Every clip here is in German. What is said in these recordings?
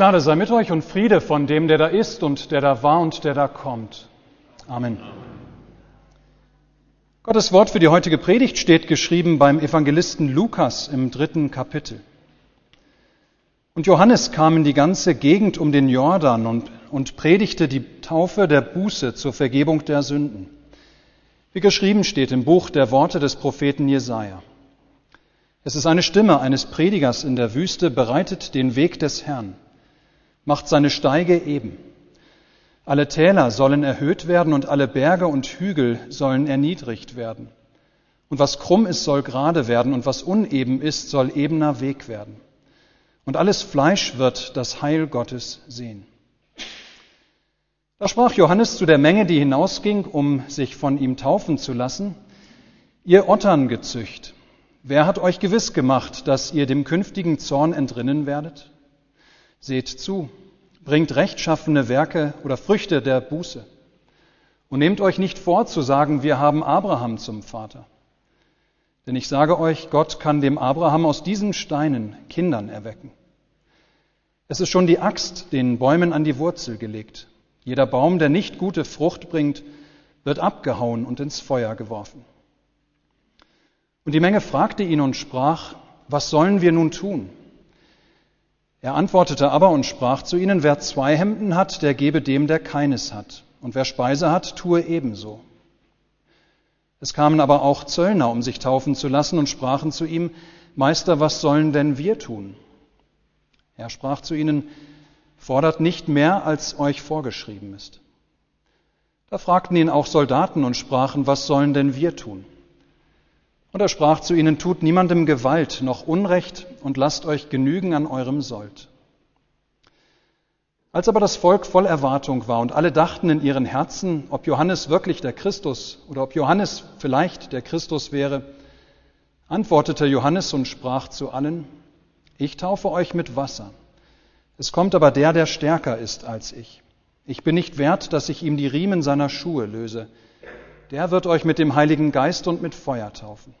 Gnade sei mit euch und Friede von dem, der da ist und der da war und der da kommt. Amen. Gottes Wort für die heutige Predigt steht geschrieben beim Evangelisten Lukas im dritten Kapitel. Und Johannes kam in die ganze Gegend um den Jordan und, und predigte die Taufe der Buße zur Vergebung der Sünden. Wie geschrieben steht im Buch der Worte des Propheten Jesaja. Es ist eine Stimme eines Predigers in der Wüste, bereitet den Weg des Herrn, macht seine Steige eben. Alle Täler sollen erhöht werden und alle Berge und Hügel sollen erniedrigt werden. Und was krumm ist, soll gerade werden und was uneben ist, soll ebener Weg werden. Und alles Fleisch wird das Heil Gottes sehen. Da sprach Johannes zu der Menge, die hinausging, um sich von ihm taufen zu lassen, ihr Otterngezücht, wer hat euch gewiss gemacht, dass ihr dem künftigen Zorn entrinnen werdet? Seht zu, bringt rechtschaffene Werke oder Früchte der Buße und nehmt euch nicht vor zu sagen, wir haben Abraham zum Vater. Denn ich sage euch, Gott kann dem Abraham aus diesen Steinen Kindern erwecken. Es ist schon die Axt den Bäumen an die Wurzel gelegt. Jeder Baum, der nicht gute Frucht bringt, wird abgehauen und ins Feuer geworfen. Und die Menge fragte ihn und sprach, was sollen wir nun tun? Er antwortete aber und sprach zu ihnen, wer zwei Hemden hat, der gebe dem, der keines hat. Und wer Speise hat, tue ebenso. Es kamen aber auch Zöllner, um sich taufen zu lassen, und sprachen zu ihm, Meister, was sollen denn wir tun? Er sprach zu ihnen, fordert nicht mehr, als euch vorgeschrieben ist. Da fragten ihn auch Soldaten und sprachen, was sollen denn wir tun? Und er sprach zu ihnen, tut niemandem Gewalt noch Unrecht und lasst euch genügen an eurem Sold. Als aber das Volk voll Erwartung war und alle dachten in ihren Herzen, ob Johannes wirklich der Christus oder ob Johannes vielleicht der Christus wäre, antwortete Johannes und sprach zu allen, ich taufe euch mit Wasser. Es kommt aber der, der stärker ist als ich. Ich bin nicht wert, dass ich ihm die Riemen seiner Schuhe löse. Der wird euch mit dem Heiligen Geist und mit Feuer taufen.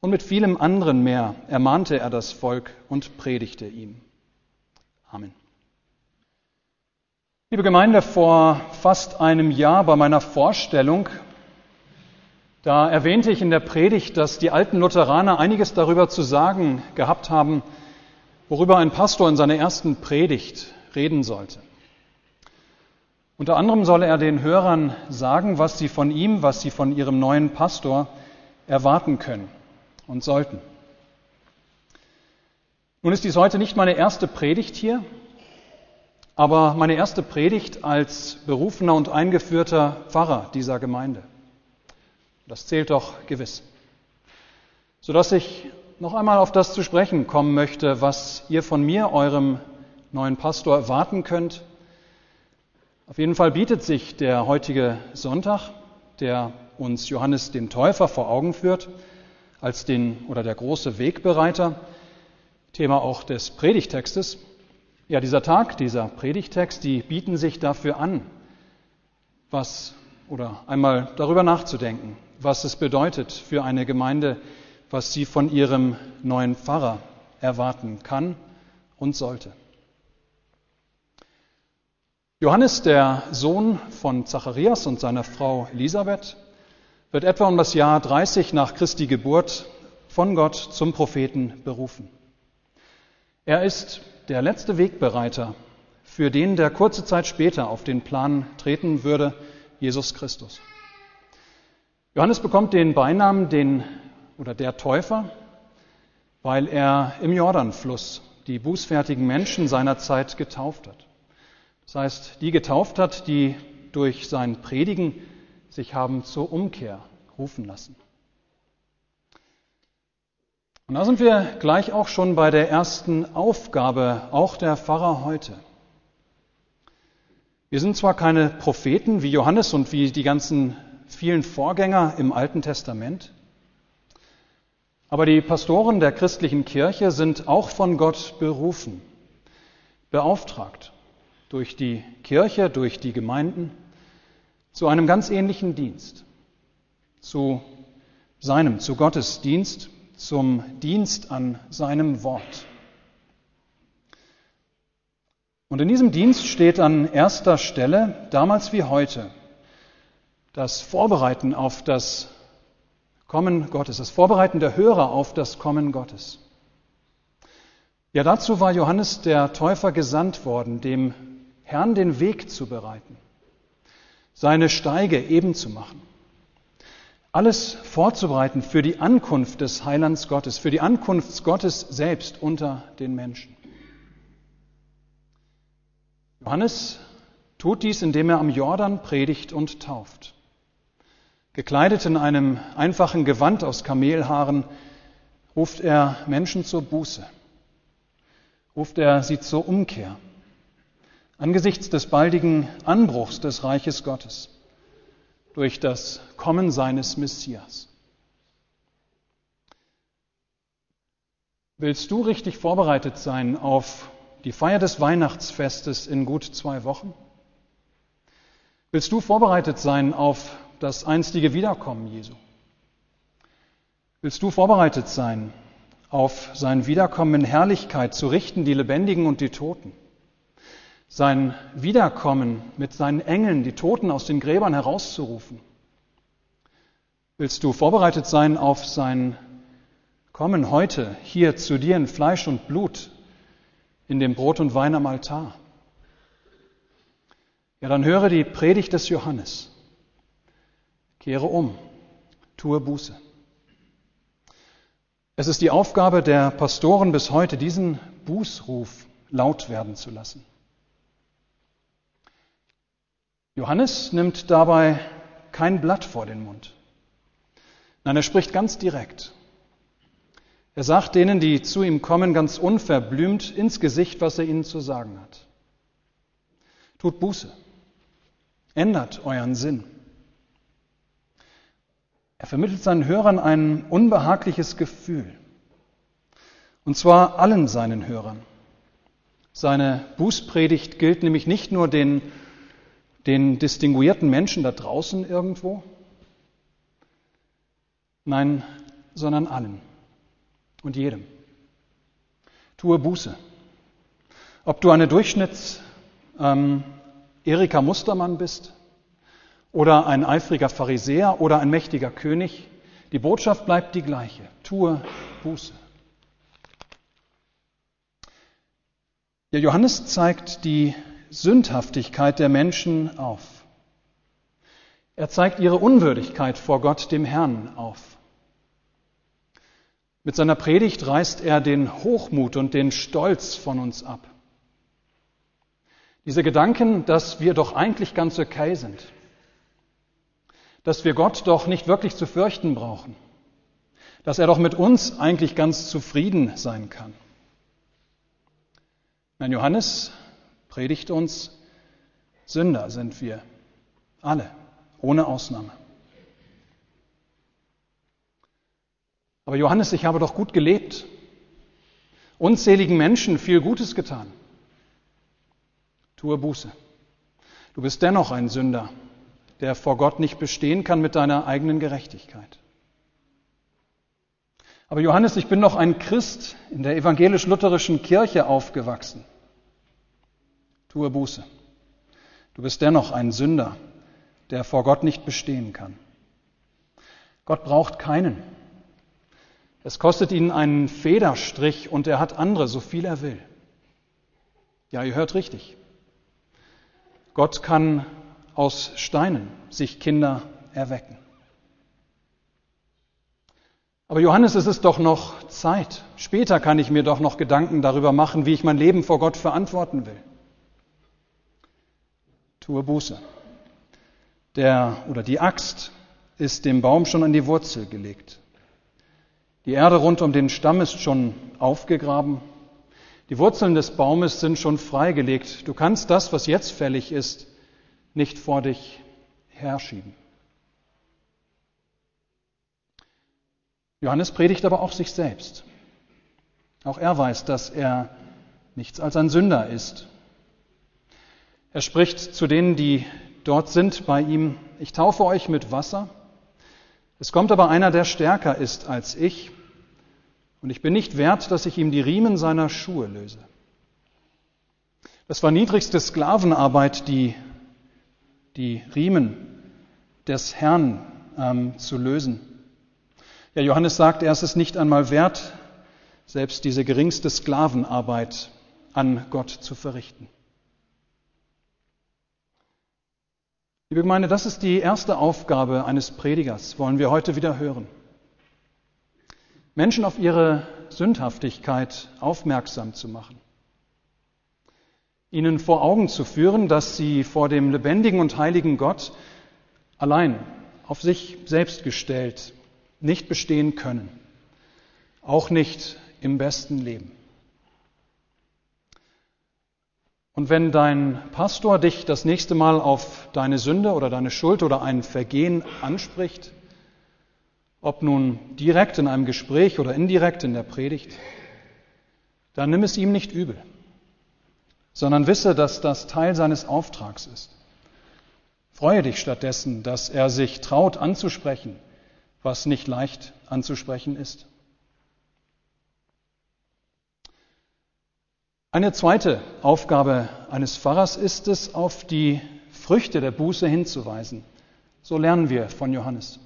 Und mit vielem anderen mehr ermahnte er das Volk und predigte ihm. Amen. Liebe Gemeinde, vor fast einem Jahr bei meiner Vorstellung, da erwähnte ich in der Predigt, dass die alten Lutheraner einiges darüber zu sagen gehabt haben, worüber ein Pastor in seiner ersten Predigt reden sollte. Unter anderem solle er den Hörern sagen, was sie von ihm, was sie von ihrem neuen Pastor erwarten können und sollten. Nun ist dies heute nicht meine erste Predigt hier, aber meine erste Predigt als berufener und eingeführter Pfarrer dieser Gemeinde. Das zählt doch gewiss. Sodass ich noch einmal auf das zu sprechen kommen möchte, was ihr von mir, eurem neuen Pastor, erwarten könnt. Auf jeden Fall bietet sich der heutige Sonntag, der uns Johannes den Täufer vor Augen führt, als den oder der große Wegbereiter, Thema auch des Predigtextes. Ja, dieser Tag, dieser Predigtext, die bieten sich dafür an, was oder einmal darüber nachzudenken, was es bedeutet für eine Gemeinde, was sie von ihrem neuen Pfarrer erwarten kann und sollte. Johannes, der Sohn von Zacharias und seiner Frau Elisabeth, wird etwa um das Jahr 30 nach Christi Geburt von Gott zum Propheten berufen. Er ist der letzte Wegbereiter für den, der kurze Zeit später auf den Plan treten würde, Jesus Christus. Johannes bekommt den Beinamen den oder der Täufer, weil er im Jordanfluss die bußfertigen Menschen seiner Zeit getauft hat. Das heißt, die getauft hat, die durch sein Predigen sich haben zur Umkehr rufen lassen. Und da sind wir gleich auch schon bei der ersten Aufgabe, auch der Pfarrer heute. Wir sind zwar keine Propheten wie Johannes und wie die ganzen vielen Vorgänger im Alten Testament, aber die Pastoren der christlichen Kirche sind auch von Gott berufen, beauftragt durch die Kirche, durch die Gemeinden zu einem ganz ähnlichen Dienst, zu seinem, zu Gottes Dienst, zum Dienst an seinem Wort. Und in diesem Dienst steht an erster Stelle, damals wie heute, das Vorbereiten auf das Kommen Gottes, das Vorbereiten der Hörer auf das Kommen Gottes. Ja, dazu war Johannes der Täufer gesandt worden, dem Herrn den Weg zu bereiten, seine Steige eben zu machen, alles vorzubereiten für die Ankunft des Heilands Gottes, für die Ankunft Gottes selbst unter den Menschen. Johannes tut dies, indem er am Jordan predigt und tauft. Gekleidet in einem einfachen Gewand aus Kamelhaaren ruft er Menschen zur Buße ruft er sie zur Umkehr angesichts des baldigen Anbruchs des Reiches Gottes durch das Kommen seines Messias. Willst du richtig vorbereitet sein auf die Feier des Weihnachtsfestes in gut zwei Wochen? Willst du vorbereitet sein auf das einstige Wiederkommen Jesu? Willst du vorbereitet sein auf sein Wiederkommen in Herrlichkeit zu richten, die Lebendigen und die Toten. Sein Wiederkommen mit seinen Engeln, die Toten aus den Gräbern herauszurufen. Willst du vorbereitet sein auf sein Kommen heute hier zu dir in Fleisch und Blut, in dem Brot und Wein am Altar? Ja, dann höre die Predigt des Johannes. Kehre um, tue Buße. Es ist die Aufgabe der Pastoren bis heute, diesen Bußruf laut werden zu lassen. Johannes nimmt dabei kein Blatt vor den Mund. Nein, er spricht ganz direkt. Er sagt denen, die zu ihm kommen, ganz unverblümt ins Gesicht, was er ihnen zu sagen hat. Tut Buße. Ändert euren Sinn. Er vermittelt seinen Hörern ein unbehagliches Gefühl. Und zwar allen seinen Hörern. Seine Bußpredigt gilt nämlich nicht nur den, den distinguierten Menschen da draußen irgendwo, nein, sondern allen und jedem. Tue Buße. Ob du eine Durchschnitts ähm, Erika Mustermann bist oder ein eifriger Pharisäer oder ein mächtiger König. Die Botschaft bleibt die gleiche. Tue Buße. Ja, Johannes zeigt die Sündhaftigkeit der Menschen auf. Er zeigt ihre Unwürdigkeit vor Gott, dem Herrn, auf. Mit seiner Predigt reißt er den Hochmut und den Stolz von uns ab. Diese Gedanken, dass wir doch eigentlich ganz okay sind, dass wir Gott doch nicht wirklich zu fürchten brauchen, dass er doch mit uns eigentlich ganz zufrieden sein kann. Nein, Johannes predigt uns, Sünder sind wir, alle, ohne Ausnahme. Aber Johannes, ich habe doch gut gelebt, unzähligen Menschen viel Gutes getan. Tue Buße. Du bist dennoch ein Sünder der vor Gott nicht bestehen kann mit deiner eigenen Gerechtigkeit. Aber Johannes, ich bin noch ein Christ in der evangelisch-lutherischen Kirche aufgewachsen. Tue Buße. Du bist dennoch ein Sünder, der vor Gott nicht bestehen kann. Gott braucht keinen. Es kostet ihn einen Federstrich und er hat andere, so viel er will. Ja, ihr hört richtig. Gott kann aus Steinen sich Kinder erwecken. Aber Johannes, es ist doch noch Zeit. Später kann ich mir doch noch Gedanken darüber machen, wie ich mein Leben vor Gott verantworten will. Tue Buße. Der oder die Axt ist dem Baum schon an die Wurzel gelegt. Die Erde rund um den Stamm ist schon aufgegraben. Die Wurzeln des Baumes sind schon freigelegt. Du kannst das, was jetzt fällig ist, nicht vor dich herschieben. Johannes predigt aber auch sich selbst. Auch er weiß, dass er nichts als ein Sünder ist. Er spricht zu denen, die dort sind bei ihm, ich taufe euch mit Wasser. Es kommt aber einer, der stärker ist als ich, und ich bin nicht wert, dass ich ihm die Riemen seiner Schuhe löse. Das war niedrigste Sklavenarbeit, die, die Riemen des Herrn ähm, zu lösen. Ja, Johannes sagt, er ist es nicht einmal wert, selbst diese geringste Sklavenarbeit an Gott zu verrichten. Liebe Gemeinde, das ist die erste Aufgabe eines Predigers, wollen wir heute wieder hören. Menschen auf ihre Sündhaftigkeit aufmerksam zu machen. Ihnen vor Augen zu führen, dass sie vor dem lebendigen und heiligen Gott allein, auf sich selbst gestellt, nicht bestehen können. Auch nicht im besten Leben. Und wenn dein Pastor dich das nächste Mal auf deine Sünde oder deine Schuld oder ein Vergehen anspricht, ob nun direkt in einem Gespräch oder indirekt in der Predigt, dann nimm es ihm nicht übel, sondern wisse, dass das Teil seines Auftrags ist. Freue dich stattdessen, dass er sich traut anzusprechen, was nicht leicht anzusprechen ist. Eine zweite Aufgabe eines Pfarrers ist es, auf die Früchte der Buße hinzuweisen. So lernen wir von Johannes.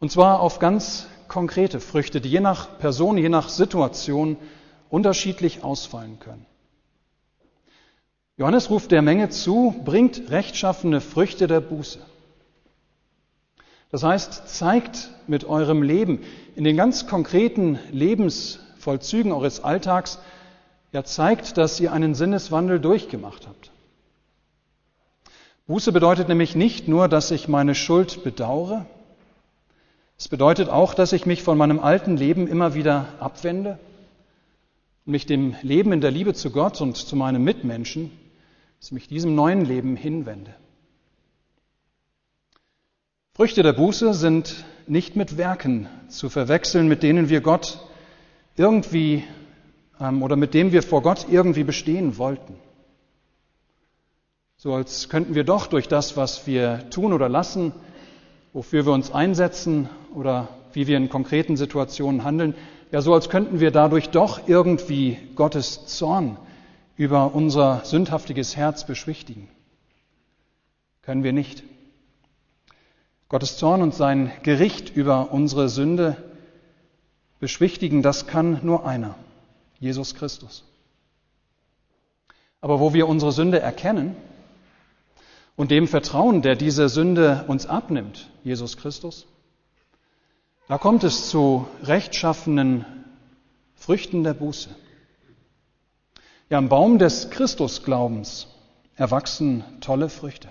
Und zwar auf ganz konkrete Früchte, die je nach Person, je nach Situation unterschiedlich ausfallen können. Johannes ruft der Menge zu, bringt rechtschaffene Früchte der Buße. Das heißt, zeigt mit eurem Leben in den ganz konkreten Lebensvollzügen eures Alltags, ja zeigt, dass ihr einen Sinneswandel durchgemacht habt. Buße bedeutet nämlich nicht nur, dass ich meine Schuld bedauere, es bedeutet auch, dass ich mich von meinem alten Leben immer wieder abwende und mich dem Leben in der Liebe zu Gott und zu meinem Mitmenschen, dass ich mich diesem neuen Leben hinwende. Früchte der Buße sind nicht mit Werken zu verwechseln, mit denen wir Gott irgendwie oder mit dem wir vor Gott irgendwie bestehen wollten. So als könnten wir doch durch das, was wir tun oder lassen, wofür wir uns einsetzen oder wie wir in konkreten Situationen handeln, ja so als könnten wir dadurch doch irgendwie Gottes Zorn über unser sündhaftiges Herz beschwichtigen. Können wir nicht. Gottes Zorn und sein Gericht über unsere Sünde beschwichtigen, das kann nur einer, Jesus Christus. Aber wo wir unsere Sünde erkennen, und dem Vertrauen, der diese Sünde uns abnimmt, Jesus Christus, da kommt es zu rechtschaffenen Früchten der Buße. Ja, am Baum des Christusglaubens erwachsen tolle Früchte.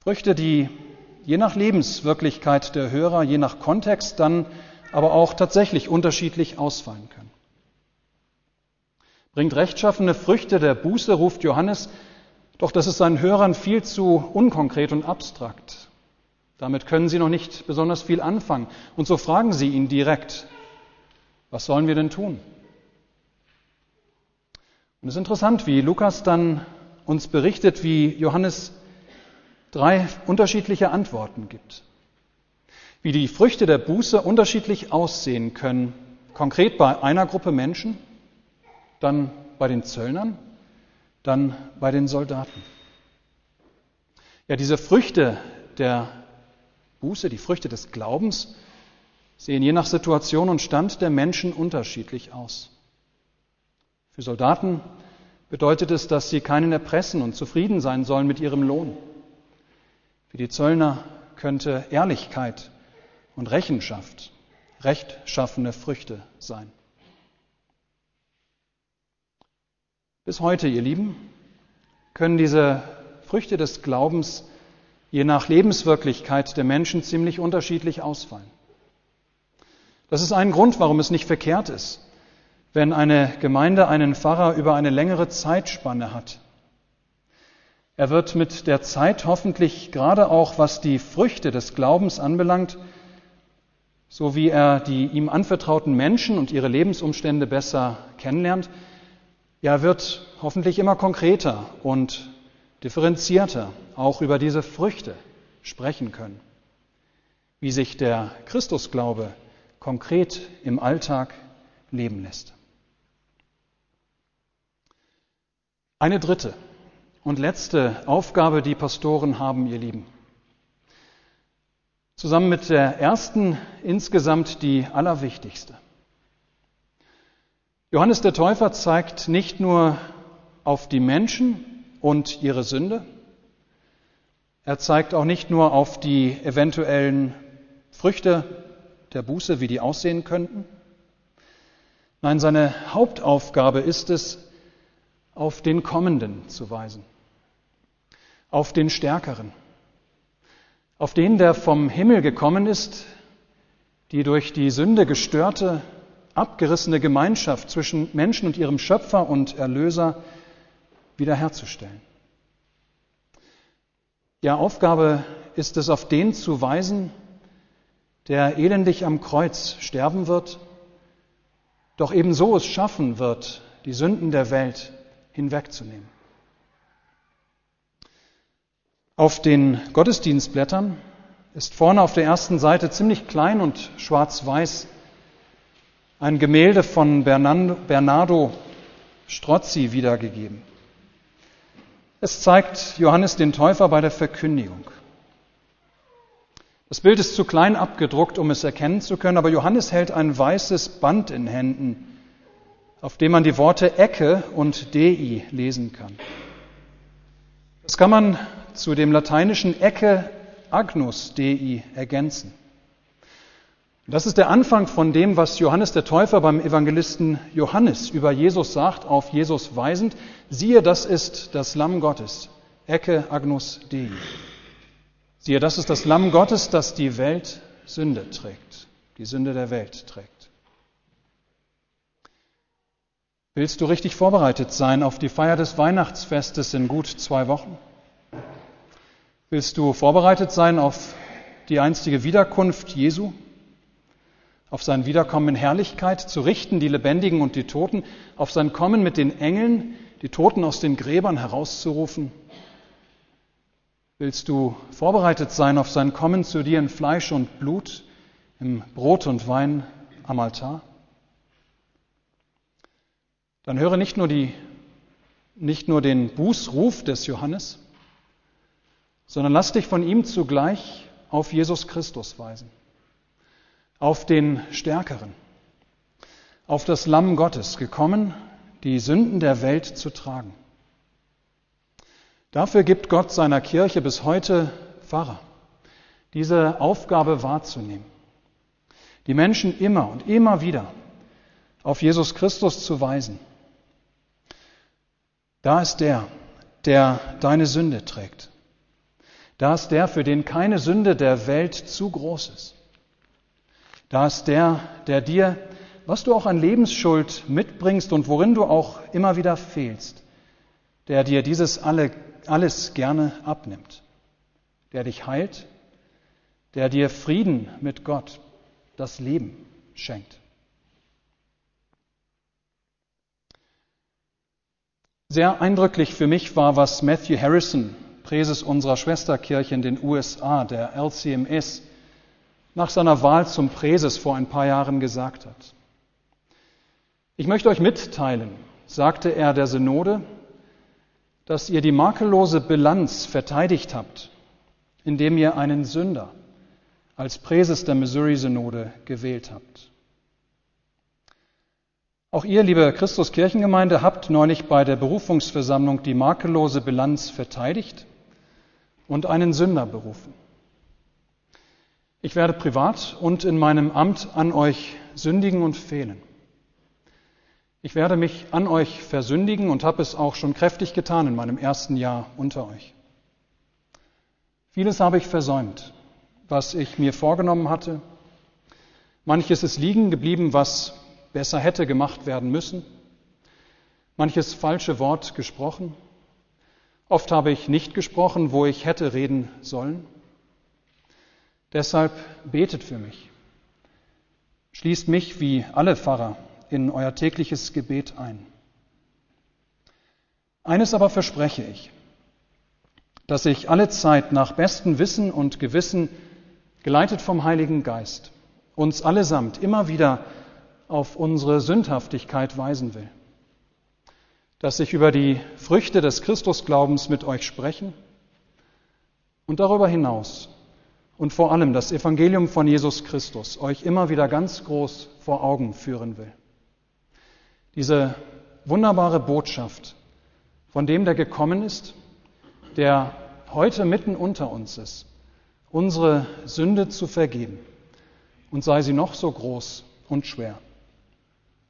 Früchte, die je nach Lebenswirklichkeit der Hörer, je nach Kontext dann aber auch tatsächlich unterschiedlich ausfallen können. Bringt rechtschaffene Früchte der Buße, ruft Johannes doch das ist seinen Hörern viel zu unkonkret und abstrakt. Damit können sie noch nicht besonders viel anfangen. Und so fragen sie ihn direkt, was sollen wir denn tun? Und es ist interessant, wie Lukas dann uns berichtet, wie Johannes drei unterschiedliche Antworten gibt. Wie die Früchte der Buße unterschiedlich aussehen können. Konkret bei einer Gruppe Menschen, dann bei den Zöllnern dann bei den Soldaten. Ja, diese Früchte der Buße, die Früchte des Glaubens, sehen je nach Situation und Stand der Menschen unterschiedlich aus. Für Soldaten bedeutet es, dass sie keinen erpressen und zufrieden sein sollen mit ihrem Lohn. Für die Zöllner könnte Ehrlichkeit und Rechenschaft rechtschaffene Früchte sein. Bis heute, ihr Lieben, können diese Früchte des Glaubens je nach Lebenswirklichkeit der Menschen ziemlich unterschiedlich ausfallen. Das ist ein Grund, warum es nicht verkehrt ist, wenn eine Gemeinde einen Pfarrer über eine längere Zeitspanne hat. Er wird mit der Zeit hoffentlich gerade auch, was die Früchte des Glaubens anbelangt, so wie er die ihm anvertrauten Menschen und ihre Lebensumstände besser kennenlernt, ja, wird hoffentlich immer konkreter und differenzierter auch über diese Früchte sprechen können. Wie sich der Christusglaube konkret im Alltag leben lässt. Eine dritte und letzte Aufgabe, die Pastoren haben, ihr Lieben. Zusammen mit der ersten insgesamt die allerwichtigste. Johannes der Täufer zeigt nicht nur auf die Menschen und ihre Sünde, er zeigt auch nicht nur auf die eventuellen Früchte der Buße, wie die aussehen könnten. Nein, seine Hauptaufgabe ist es, auf den Kommenden zu weisen, auf den Stärkeren, auf den, der vom Himmel gekommen ist, die durch die Sünde gestörte, abgerissene Gemeinschaft zwischen Menschen und ihrem Schöpfer und Erlöser wiederherzustellen. Ja, Aufgabe ist es, auf den zu weisen, der elendig am Kreuz sterben wird, doch ebenso es schaffen wird, die Sünden der Welt hinwegzunehmen. Auf den Gottesdienstblättern ist vorne auf der ersten Seite ziemlich klein und schwarz-weiß ein Gemälde von Bernardo Strozzi wiedergegeben. Es zeigt Johannes den Täufer bei der Verkündigung. Das Bild ist zu klein abgedruckt, um es erkennen zu können, aber Johannes hält ein weißes Band in Händen, auf dem man die Worte Ecke und Dei lesen kann. Das kann man zu dem lateinischen Ecke Agnus Dei ergänzen. Das ist der Anfang von dem, was Johannes der Täufer beim Evangelisten Johannes über Jesus sagt, auf Jesus weisend. Siehe, das ist das Lamm Gottes. Ecke Agnus Dei. Siehe, das ist das Lamm Gottes, das die Welt Sünde trägt, die Sünde der Welt trägt. Willst du richtig vorbereitet sein auf die Feier des Weihnachtsfestes in gut zwei Wochen? Willst du vorbereitet sein auf die einstige Wiederkunft Jesu? Auf sein Wiederkommen in Herrlichkeit, zu richten die Lebendigen und die Toten, auf sein Kommen mit den Engeln, die Toten aus den Gräbern herauszurufen Willst du vorbereitet sein auf sein Kommen zu dir in Fleisch und Blut, im Brot und Wein am Altar? Dann höre nicht nur, die, nicht nur den Bußruf des Johannes, sondern lass dich von ihm zugleich auf Jesus Christus weisen, auf den Stärkeren, auf das Lamm Gottes, gekommen, die Sünden der Welt zu tragen. Dafür gibt Gott seiner Kirche bis heute Pfarrer, diese Aufgabe wahrzunehmen, die Menschen immer und immer wieder auf Jesus Christus zu weisen. Da ist der, der deine Sünde trägt. Da ist der, für den keine Sünde der Welt zu groß ist. Da ist der, der dir, was du auch an Lebensschuld mitbringst und worin du auch immer wieder fehlst, der dir dieses alle alles gerne abnimmt, der dich heilt, der dir Frieden mit Gott, das Leben schenkt. Sehr eindrücklich für mich war, was Matthew Harrison, Präses unserer Schwesterkirche in den USA, der LCMS, nach seiner Wahl zum Präses vor ein paar Jahren gesagt hat. Ich möchte euch mitteilen, sagte er der Synode, dass ihr die makellose Bilanz verteidigt habt, indem ihr einen Sünder als Präses der Missouri-Synode gewählt habt. Auch ihr, liebe Christuskirchengemeinde, habt neulich bei der Berufungsversammlung die makellose Bilanz verteidigt und einen Sünder berufen. Ich werde privat und in meinem Amt an euch sündigen und fehlen. Ich werde mich an euch versündigen und habe es auch schon kräftig getan in meinem ersten Jahr unter euch. Vieles habe ich versäumt, was ich mir vorgenommen hatte. Manches ist liegen geblieben, was besser hätte gemacht werden müssen. Manches falsche Wort gesprochen. Oft habe ich nicht gesprochen, wo ich hätte reden sollen. Deshalb betet für mich. Schließt mich wie alle Pfarrer in euer tägliches Gebet ein. Eines aber verspreche ich, dass ich alle Zeit nach bestem Wissen und Gewissen, geleitet vom Heiligen Geist, uns allesamt immer wieder auf unsere Sündhaftigkeit weisen will. dass ich über die Früchte des Christusglaubens mit euch sprechen und darüber hinaus und vor allem das Evangelium von Jesus Christus euch immer wieder ganz groß vor Augen führen will. Diese wunderbare Botschaft von dem, der gekommen ist, der heute mitten unter uns ist, unsere Sünde zu vergeben und sei sie noch so groß und schwer.